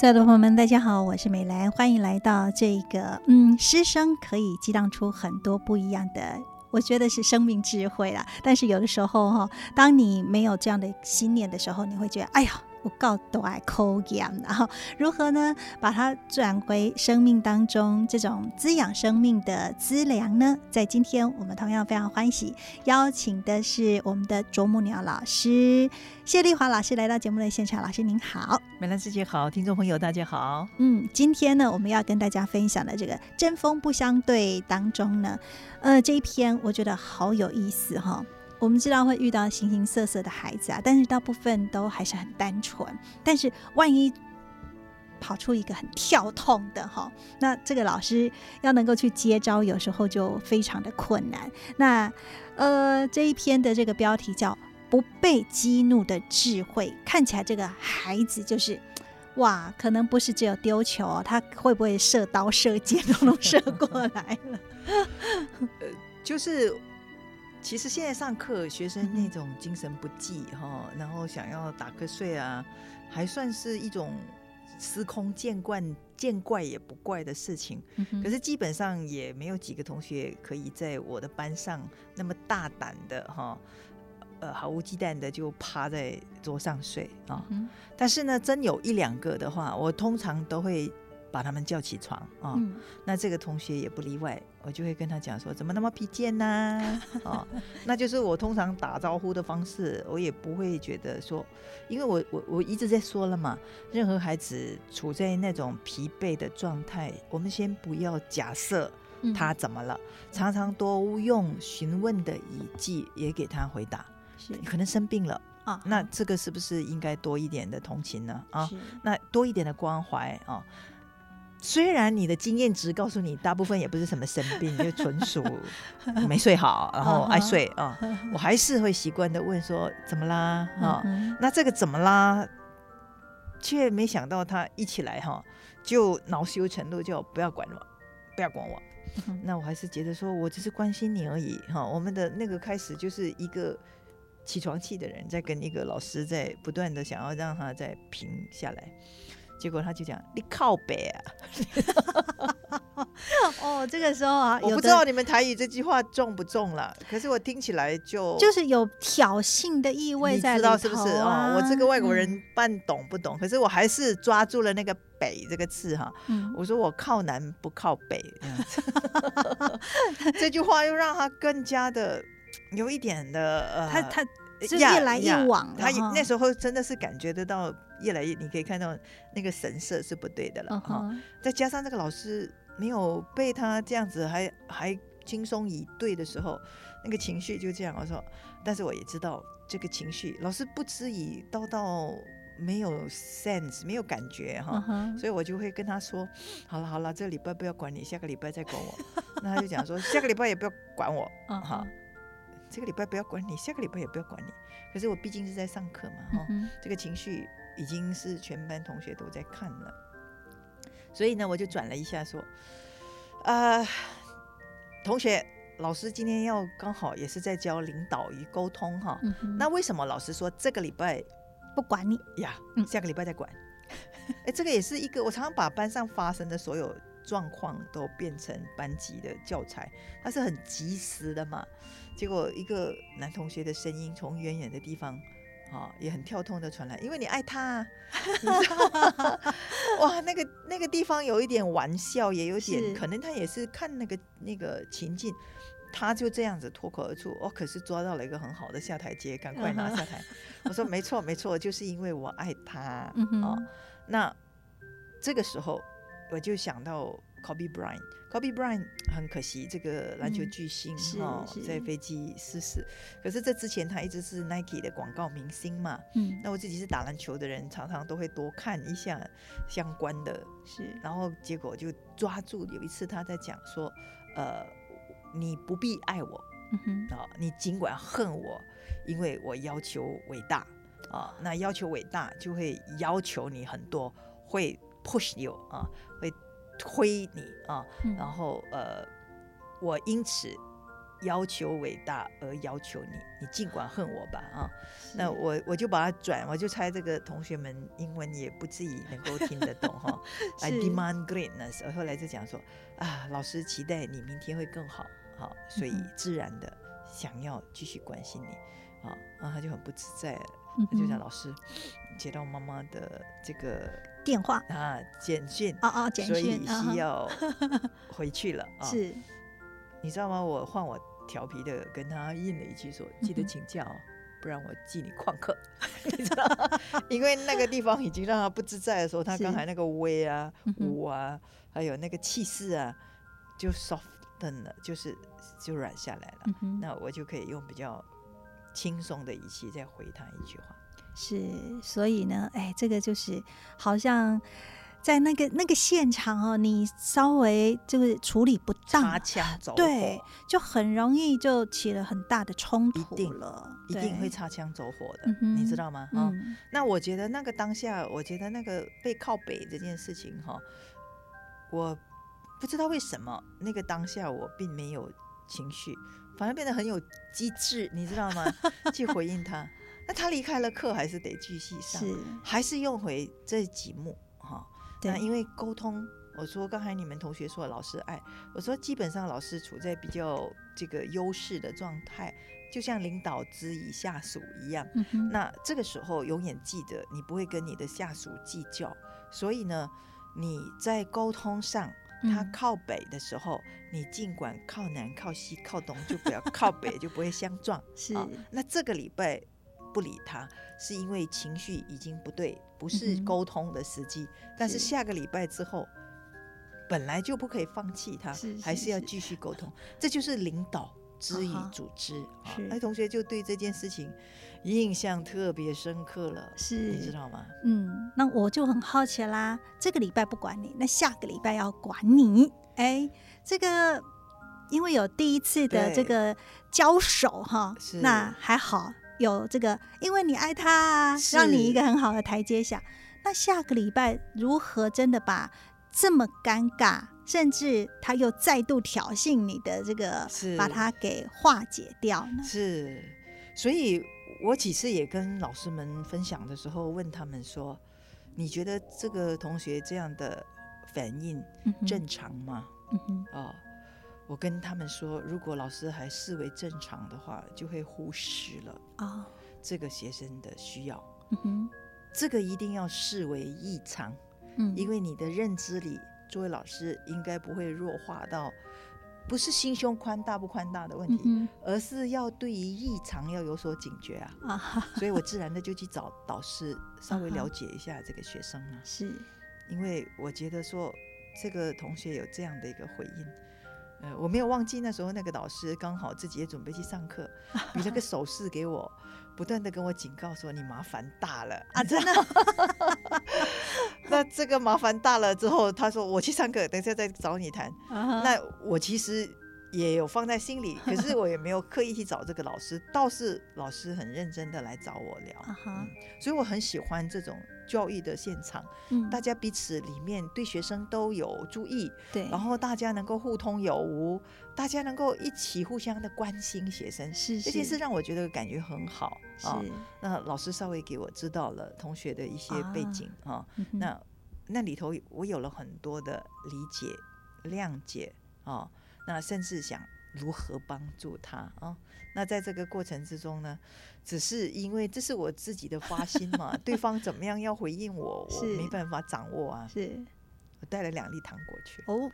所有的朋友们，大家好，我是美兰，欢迎来到这个嗯，师生可以激荡出很多不一样的，我觉得是生命智慧啦。但是有的时候哈，当你没有这样的信念的时候，你会觉得，哎呀。我告都爱口养，然后如何呢？把它转回生命当中，这种滋养生命的资粮呢？在今天我们同样非常欢喜邀请的是我们的啄木鸟老师谢丽华老师来到节目的现场。老师您好，美兰师姐好，听众朋友大家好。嗯，今天呢，我们要跟大家分享的这个针锋不相对当中呢，呃，这一篇我觉得好有意思哈。我们知道会遇到形形色色的孩子啊，但是大部分都还是很单纯。但是万一跑出一个很跳痛的哈，那这个老师要能够去接招，有时候就非常的困难。那呃，这一篇的这个标题叫“不被激怒的智慧”，看起来这个孩子就是哇，可能不是只有丢球，他会不会射刀射箭都能射过来了？呃，就是。其实现在上课，学生那种精神不济哈，然后想要打瞌睡啊，还算是一种司空见惯、见怪也不怪的事情。可是基本上也没有几个同学可以在我的班上那么大胆的哈，呃，毫无忌惮的就趴在桌上睡啊。但是呢，真有一两个的话，我通常都会。把他们叫起床啊，那这个同学也不例外，我就会跟他讲说，怎么那么疲倦呢？哦，那就是我通常打招呼的方式，我也不会觉得说，因为我我我一直在说了嘛，任何孩子处在那种疲惫的状态，我们先不要假设他怎么了，常常多用询问的语气也给他回答，是可能生病了啊，那这个是不是应该多一点的同情呢？啊，那多一点的关怀啊。虽然你的经验值告诉你，大部分也不是什么生病，就纯属 没睡好，然后爱睡啊，我还是会习惯的问说怎么啦？啊，那这个怎么啦？却没想到他一起来哈，就恼羞成怒，就不要管我，不要管我。那我还是觉得说我只是关心你而已哈。我们的那个开始就是一个起床气的人在跟一个老师在不断的想要让他再平下来。结果他就讲：“你靠北啊！” 哦，这个时候啊，我不知道你们台语这句话重不重了，可是我听起来就就是有挑衅的意味在你知道，是不是哦，我这个外国人半懂不懂，可是我还是抓住了那个“北”这个字哈。我说我靠南不靠北，这 句话又让他更加的有一点的呃，他他就越来越往，他那时候真的是感觉得到。越来越，你可以看到那个神色是不对的了哈。再加上那个老师没有被他这样子还还轻松以对的时候，那个情绪就这样。我说，但是我也知道这个情绪，老师不知以叨叨没有 sense，没有感觉哈。所以我就会跟他说，好了好了，这个礼拜不要管你，下个礼拜再管我。那他就讲说，下个礼拜也不要管我，哈。这个礼拜不要管你，下个礼拜也不要管你。可是我毕竟是在上课嘛，哈，这个情绪。已经是全班同学都在看了，所以呢，我就转了一下说：“啊，同学，老师今天要刚好也是在教领导与沟通哈。那为什么老师说这个礼拜不管你呀？下个礼拜再管？哎，这个也是一个我常常把班上发生的所有状况都变成班级的教材，它是很及时的嘛。结果一个男同学的声音从远远的地方。”啊，也很跳痛的传来，因为你爱他，哇，那个那个地方有一点玩笑，也有点可能他也是看那个那个情境，他就这样子脱口而出，哦，可是抓到了一个很好的下台阶，赶快拿下台。我说没错没错，就是因为我爱他啊。那这个时候我就想到 Kobe Bryant。Kobe Bryant 很可惜，这个篮球巨星哈、在飞机失事。可是这之前他一直是 Nike 的广告明星嘛。嗯，那我自己是打篮球的人，常常都会多看一下相关的。是，然后结果就抓住有一次他在讲说，呃，你不必爱我嗯哼，啊，你尽管恨我，因为我要求伟大啊。那要求伟大就会要求你很多，会 push you 啊，会推你啊。嗯然后呃，我因此要求伟大而要求你，你尽管恨我吧啊。那我我就把它转，我就猜这个同学们英文也不至于能够听得懂哈。I demand greatness，后来就讲说啊，老师期待你明天会更好，好，所以自然的想要继续关心你，啊，然后他就很不自在了，嗯他就讲老师接到妈妈的这个电话，啊简讯，哦哦，简所以讯，啊哈需要回去了 啊。是，你知道吗？我换我调皮的跟他应了一句说：“记得请假哦，不然我记你旷课。”你知道吗？因为那个地方已经让他不自在的时候，他刚才那个威啊嗯、哼舞啊，还有那个气势啊，就 soften 了，就是就软下来了。嗯，那我就可以用比较轻松的语气再回他一句话。是，所以呢，哎，这个就是好像在那个那个现场哦，你稍微就是处理不当擦，枪走火，对，就很容易就起了很大的冲突了，一定会对擦枪走火的嗯，你知道吗？啊、嗯，那我觉得那个当下，我觉得那个背靠北这件事情哈，我不知道为什么那个当下我并没有情绪，反而变得很有机智，你知道吗？去回应他。那他离开了课，还是得继续上，是，还是用回这几幕哈。那对，因为沟通，我说刚才你们同学说老师爱，我说基本上老师处在比较这个优势的状态，就像领导之以下属一样。嗯，那这个时候永远记得，你不会跟你的下属计较，所以呢，你在沟通上，他嗯靠北的时候，你尽管靠南、靠西、靠东，就不要 靠北，就不会相撞。是，啊，那这个礼拜不理他，是因为情绪已经不对，不是沟通的时机。但是是下个礼拜之后，本来就不可以放弃他，还是要继续沟通。这就是领导之于啊哈组织啊是。那同学就对这件事情印象特别深刻了，是，你知道吗？嗯，那我就很好奇啦。这个礼拜不管你，那下个礼拜要管你。哎，这个因为有第一次的这个交手哈是，那还好有这个，因为你爱他啊，让你一个很好的台阶下。那下个礼拜如何真的把这么尴尬，甚至他又再度挑衅你的这个，把它给化解掉呢？是，所以我几次也跟老师们分享的时候，问他们说：“你觉得这个同学这样的反应正常吗嗯哼，？”哦，我跟他们说，如果老师还视为正常的话，就会忽视了啊，这个学生的需要。嗯哼，这个一定要视为异常，嗯，因为你的认知里，作为老师应该不会弱化到不是心胸宽大不宽大的问题，嗯而是要对于异常要有所警觉啊。所以我自然的就去找导师稍微了解一下这个学生啊，是，因为我觉得说这个同学有这样的一个回应。呃，我没有忘记那时候那个老师刚好自己也准备去上课，比了个手势给我，不断的跟我警告说你麻烦大了啊，真的，那这个麻烦大了之后，他说我去上课，等一下再找你谈。那那我其实也有放在心里，可是我也没有 刻意去找这个老师，倒是老师很认真的来找我聊。所以我很喜欢这种教育的现场，嗯大家彼此里面对学生都有注意，对，然后大家能够互通有无，大家能够一起互相的关心学生。是这件是事让我觉得感觉很好啊。那老师稍微给我知道了同学的一些背景啊嗯那那里头我有了很多的理解、谅解啊，那甚至想如何帮助他啊。那在这个过程之中呢，只是因为这是我自己的发心嘛，对方怎么样要回应我，我是没办法掌握啊。是我带了两粒糖果去，哦。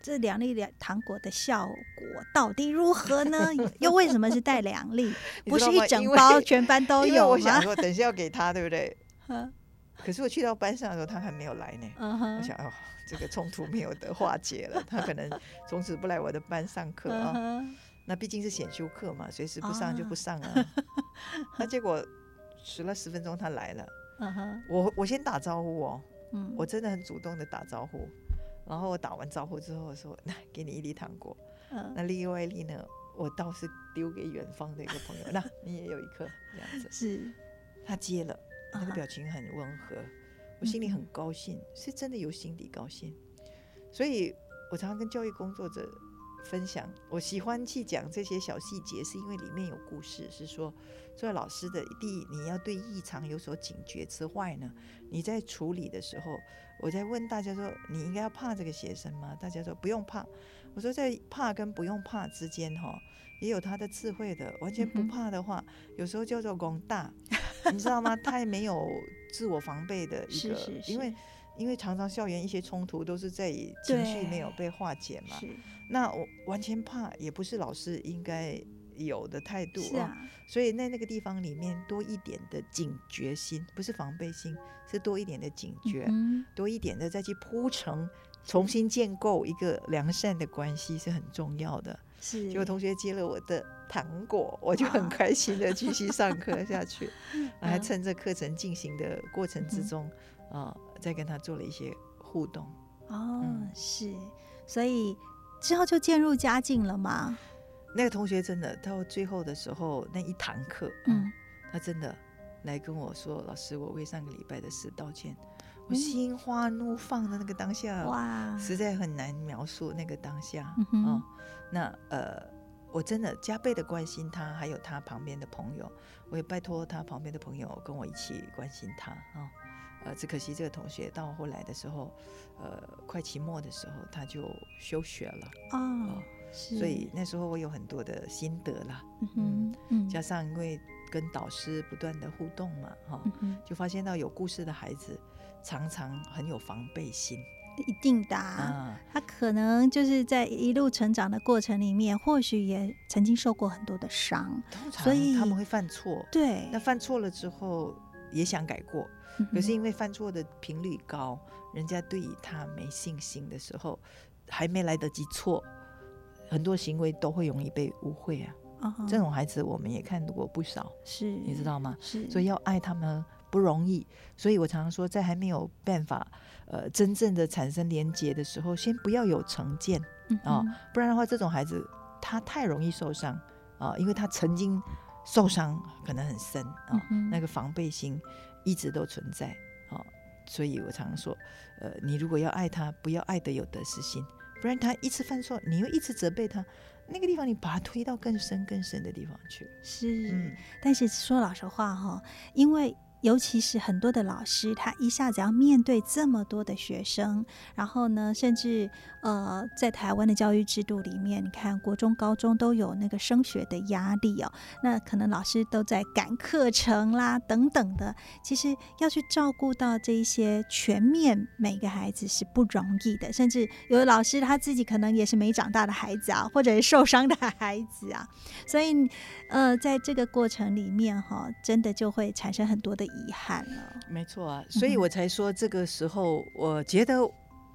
这两粒两糖果的效果到底如何呢？又为什么是带两粒，不是一整包全班都有吗我想？说，等一下要给他，对不对？嗯可是我去到班上的时候，他还没有来呢。我想哦，这个冲突没有得化解了，他可能从此不来我的班上课啊。那毕竟是选修课嘛，随时不上就不啊上啊。那结果迟了十分钟，他来了。我我先打招呼哦，嗯，我真的很主动的打招呼。然后我打完招呼之后我说：“那，给你一粒糖果。嗯那另外一粒呢，我倒是丢给远方的一个朋友，那你也有一颗这样子。是他接了，那个表情很温和，我心里很高兴，是真的由心底高兴。所以我常常跟教育工作者分享，我喜欢去讲这些小细节，是因为里面有故事，是说作为老师的，第一你要对异常有所警觉之外呢，你在处理的时候，我在问大家说，你应该要怕这个学生吗？大家说不用怕。我说在怕跟不用怕之间哈，也有他的智慧的。完全不怕的话，有时候叫做广大，你知道吗？他也没有自我防备的一个，是是是因为因为常常校园一些冲突都是在于情绪没有被化解嘛。那我完全怕也不是老师应该有的态度啊，所以在那个地方里面多一点的警觉心，不是防备心，是多一点的警觉，嗯多一点的再去铺成。重新建构一个良善的关系是很重要的。是，结果同学接了我的糖果，我就很啊开心的继续上课下去，还嗯。趁着课程进行的过程之中，啊、再跟他做了一些互动。哦嗯。是，所以之后就渐入佳境了嘛，那个同学真的到最后的时候，那一堂课，嗯。嗯，他真的来跟我说：“老师，我为上个礼拜的事道歉。”心花怒放的那个当下，哇，实在很难描述那个当下嗯哦。那呃，我真的加倍的关心他，还有他旁边的朋友，我也拜托他旁边的朋友跟我一起关心他啊、哦。呃，只可惜这个同学到后来的时候，呃，快期末的时候他就休学了，哦，是，所以那时候我有很多的心得啦，嗯哼嗯加上因为跟导师不断的互动嘛，哈、就发现到有故事的孩子常常很有防备心一定的。他可能就是在一路成长的过程里面，或许也曾经受过很多的伤。所以他们会犯错，对，那犯错了之后也想改过，嗯可是因为犯错的频率高，人家对他没信心的时候，还没来得及错，很多行为都会容易被误会啊。哦这种孩子我们也看过不少，是你知道吗？是，所以要爱他们不容易，所以我常常说，在还没有办法呃真正的产生连结的时候，先不要有成见嗯啊、哼不然的话，这种孩子他太容易受伤啊、因为他曾经受伤可能很深啊、那个防备心一直都存在啊、所以我常常说，呃，你如果要爱他，不要爱的有得失心，不然他一次犯错，你又一直责备他，那个地方你把他推到更深更深的地方去，是，嗯，但是说老实话哈，因为尤其是很多的老师，他一下子要面对这么多的学生，然后呢，甚至呃，在台湾的教育制度里面，你看国中、高中都有那个升学的压力哦，那可能老师都在赶课程啦等等的，其实要去照顾到这一些全面每个孩子是不容易的，甚至有的老师他自己可能也是没长大的孩子啊，或者是受伤的孩子啊，所以呃，在这个过程里面哈，真的就会产生很多的遗憾了。没错啊，所以我才说这个时候，我觉得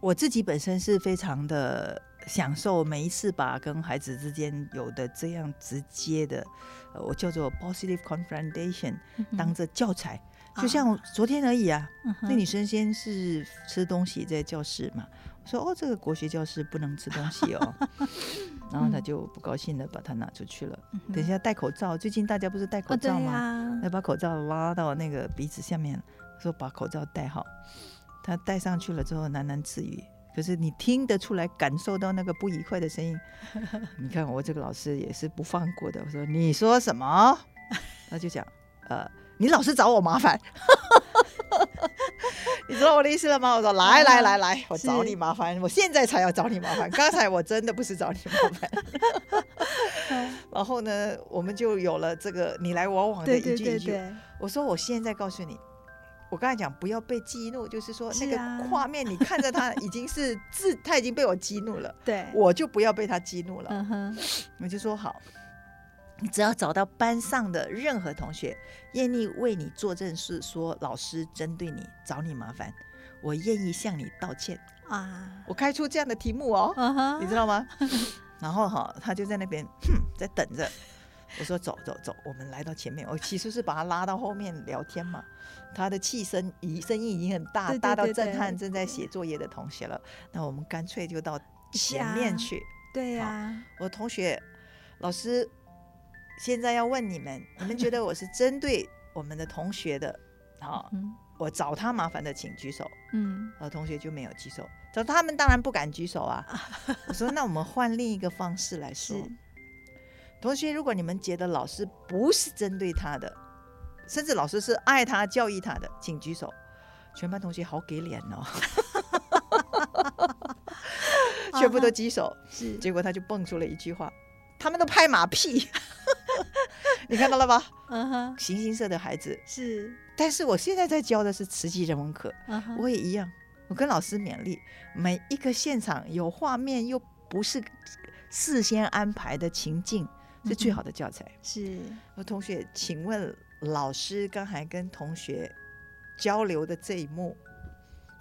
我自己本身是非常的享受每一次把跟孩子之间有的这样直接的，呃，我叫做 positive confrontation，当着教材，就像昨天而已啊。嗯那女生先是吃东西在教室嘛，我说哦，这个国学教室不能吃东西哦，然后他就不高兴的把它拿出去了。等一下戴口罩，最近大家不是戴口罩吗？啊，要把口罩拉到那个鼻子下面，说把口罩戴好。他戴上去了之后喃喃自语，可是你听得出来，感受到那个不愉快的声音。你看我这个老师也是不放过的，我说你说什么？他就讲，呃，你老是找我麻烦。你知道我的意思了吗？我说来来来来，我找你麻烦，我现在才要找你麻烦。刚才我真的不是找你麻烦。然后呢，我们就有了这个你来我往的一句一句。对对，我说我现在告诉你，我刚才讲不要被激怒，就是说那个画面你看着他已经是自他已经被我激怒了，对，我就不要被他激怒了。嗯哼，我就说好，你只要找到班上的任何同学愿意为你做正事，说老师针对你找你麻烦，我愿意向你道歉。啊，我开出这样的题目哦，你知道吗？然后哈，他就在那边哼，在等着。我说走走走，我们来到前面。我其实是把他拉到后面聊天嘛。他的气声已声音已经很大，对对大到震撼正在写作业的同学了。那我们干脆就到前面去。对呀、我同学，老师现在要问你们，你们觉得我是针对我们的同学的？好，嗯我找他麻烦的请举手。嗯呃，同学就没有举手，找他们当然不敢举手啊。我说那我们换另一个方式来说，同学，如果你们觉得老师不是针对他的，甚至老师是爱他、教育他的，请举手。全班同学好给脸哦，全部都举手。是结果他就蹦出了一句话：“他们都拍马屁。”你看到了吧？嗯哼形形色的孩子，是但是我现在在教的是慈济人文课，我也一样，我跟老师勉励，每一个现场有画面又不是事先安排的情境，是最好的教材。是我同学，请问老师刚才跟同学交流的这一幕，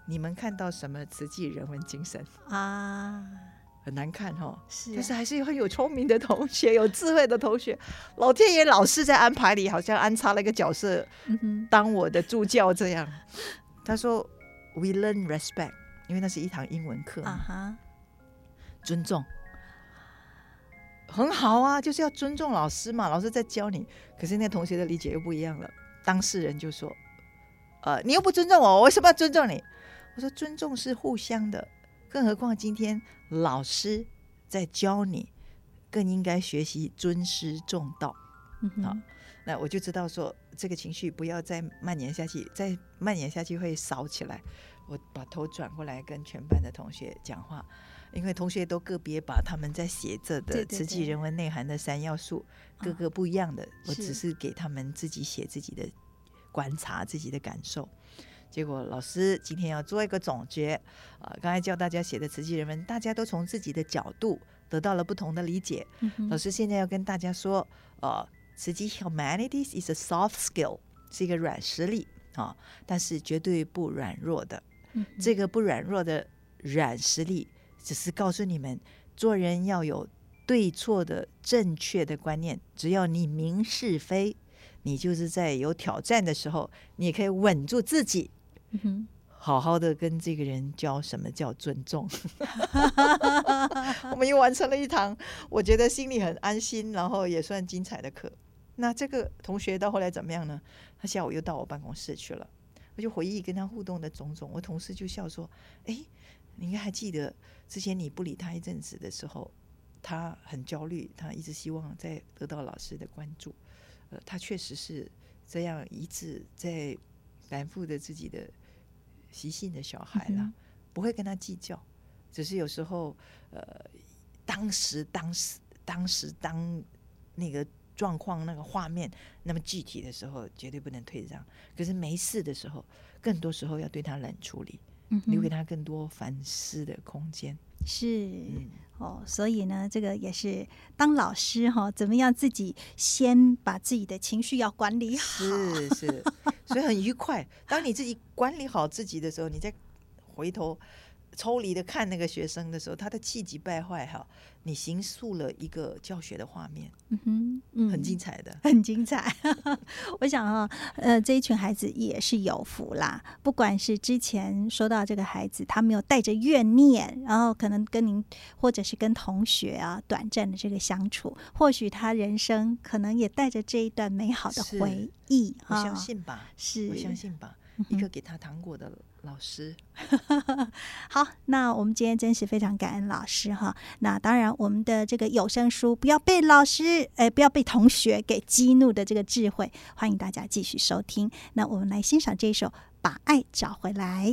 你们看到什么慈济人文精神？啊很难看哈、哦，是但是还是有很有聪明的同学，有智慧的同学。老天爷老是在安排里，好像安插了一个角色，嗯当我的助教这样。他说：“We learn respect，因为那是一堂英文课，啊哈尊重很好啊，就是要尊重老师嘛，老师在教你。可是那同学的理解又不一样了，当事人就说：‘呃，你又不尊重我，我为什么要尊重你？’我说：‘尊重是互相的，更何况今天老师在教你，更应该学习尊师重道。’好嗯好那我就知道说这个情绪不要再蔓延下去，再蔓延下去会烧起来。我把头转过来跟全班的同学讲话，因为同学都个别把他们在写着的对对对慈济人文内涵的三要素，啊各个不一样的，我只是给他们自己写自己的观察、自己的感受。结果老师今天要做一个总结啊、刚才教大家写的慈济人文，大家都从自己的角度得到了不同的理解。嗯老师现在要跟大家说，呃，慈济 humanities is a soft skill，是一个软实力啊，但是绝对不软弱的。嗯这个不软弱的软实力，只是告诉你们，做人要有对错的正确的观念。只要你明是非，你就是在有挑战的时候，你也可以稳住自己，好好的跟这个人教什么叫尊重。我们又完成了一堂，我觉得心里很安心，然后也算精彩的课。那这个同学到后来怎么样呢？他下午又到我办公室去了，我就回忆跟他互动的种种。我同事就笑说：“哎，你应该还记得之前你不理他一阵子的时候，他很焦虑，他一直希望在得到老师的关注。呃，他确实是这样一直在反复的自己的习性的小孩啦，嗯不会跟他计较，只是有时候呃，当时当时当时当那个状况那个画面那么具体的时候，绝对不能退让。可是没事的时候，更多时候要对他冷处理，留给他更多反思的空间。是嗯，哦，所以呢，这个也是当老师哈、怎么样自己先把自己的情绪要管理好，是是，所以很愉快。当你自己管理好自己的时候，你再回头抽离的看那个学生的时候，他的气急败坏哈，你形塑了一个教学的画面，嗯哼，嗯，很精彩的。很精彩。我想啊，呃，这一群孩子也是有福啦。不管是之前说到这个孩子，他没有带着怨念，然后可能跟您或者是跟同学啊短暂的这个相处，或许他人生可能也带着这一段美好的回忆我啊。相信吧，是，我相信吧。嗯一个给他糖果的老师，好，那我们今天真是非常感恩老师哈。那当然，我们的这个有声书不要被老师，呃，不要被同学给激怒的这个智慧，欢迎大家继续收听。那我们来欣赏这首《把爱找回来》。